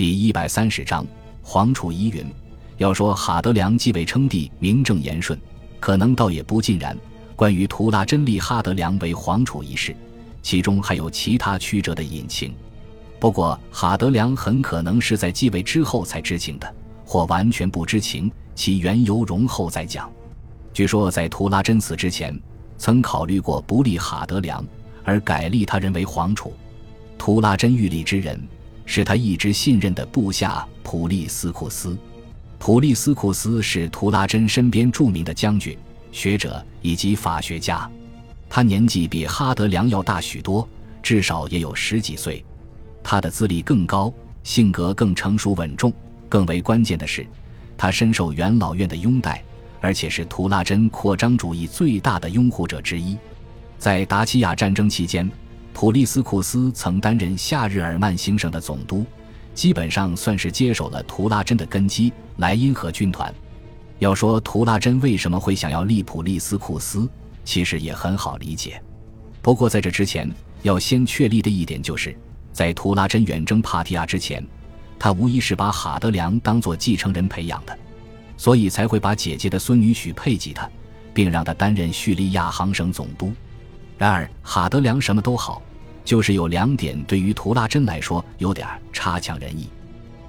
第一百三十章皇储疑云。要说哈德良继位称帝，名正言顺，可能倒也不尽然。关于图拉真立哈德良为皇储一事，其中还有其他曲折的隐情。不过，哈德良很可能是在继位之后才知情的，或完全不知情，其缘由容后再讲。据说，在图拉真死之前，曾考虑过不立哈德良，而改立他人为皇储。图拉真欲立之人，是他一直信任的部下普利斯库斯。普利斯库斯是图拉真身边著名的将军。学者以及法学家，他年纪比哈德良要大许多，至少也有十几岁。他的资历更高，性格更成熟稳重。更为关键的是，他深受元老院的拥戴，而且是图拉真扩张主义最大的拥护者之一。在达契亚战争期间，普利斯库斯曾担任夏日耳曼行省的总督，基本上算是接手了图拉真的根基——莱茵河军团。要说图拉真为什么会想要立普利斯库斯，其实也很好理解。不过在这之前，要先确立的一点就是，在图拉真远征帕提亚之前，他无疑是把哈德良当做继承人培养的，所以才会把姐姐的孙女许配给他，并让他担任叙利亚行省总督。然而哈德良什么都好，就是有两点对于图拉真来说有点差强人意。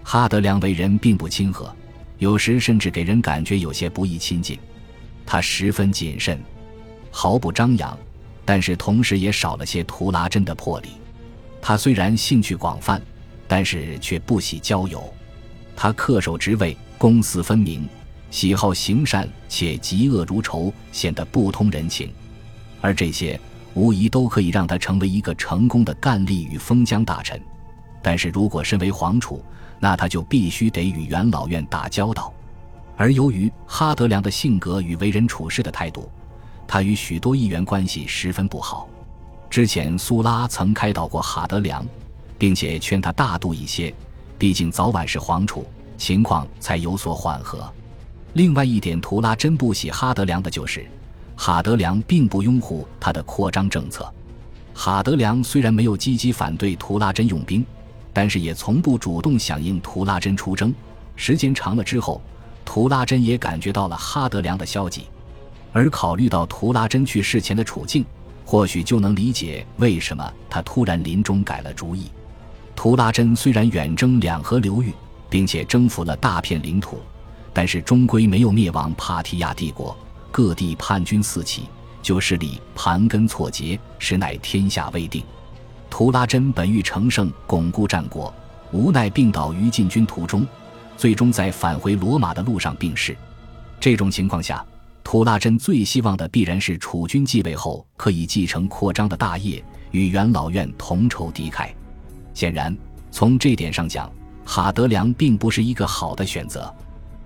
哈德良为人并不亲和。有时甚至给人感觉有些不易亲近，他十分谨慎，毫不张扬，但是同时也少了些图拉真的魄力。他虽然兴趣广泛，但是却不喜交友。他恪守职位，公私分明，喜好行善且嫉恶如仇，显得不通人情。而这些无疑都可以让他成为一个成功的干吏与封疆大臣。但是如果身为皇储，那他就必须得与元老院打交道，而由于哈德良的性格与为人处事的态度，他与许多议员关系十分不好。之前苏拉曾开导过哈德良，并且劝他大度一些，毕竟早晚是皇储，情况才有所缓和。另外一点，图拉真不喜哈德良的就是，哈德良并不拥护他的扩张政策。哈德良虽然没有积极反对图拉真用兵。但是也从不主动响应图拉真出征，时间长了之后，图拉真也感觉到了哈德良的消极，而考虑到图拉真去世前的处境，或许就能理解为什么他突然临终改了主意。图拉真虽然远征两河流域，并且征服了大片领土，但是终归没有灭亡帕提亚帝国，各地叛军四起，旧势力盘根错节，实乃天下未定。图拉真本欲乘胜巩固战果，无奈病倒于进军途中，最终在返回罗马的路上病逝。这种情况下，图拉真最希望的必然是楚军继位后可以继承扩张的大业，与元老院同仇敌忾。显然，从这点上讲，哈德良并不是一个好的选择。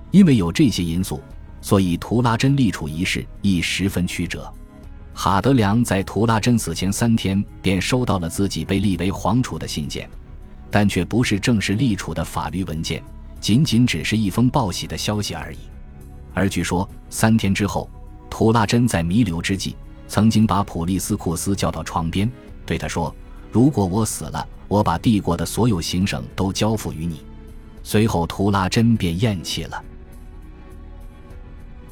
因为有这些因素，所以图拉真立储一事亦十分曲折。哈德良在图拉真死前三天便收到了自己被立为皇储的信件，但却不是正式立储的法律文件，仅仅只是一封报喜的消息而已。而据说三天之后，图拉真在弥留之际，曾经把普利斯库斯叫到床边，对他说：“如果我死了，我把帝国的所有行省都交付于你。”随后，图拉真便咽气了。